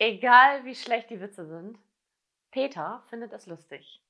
Egal wie schlecht die Witze sind, Peter findet es lustig.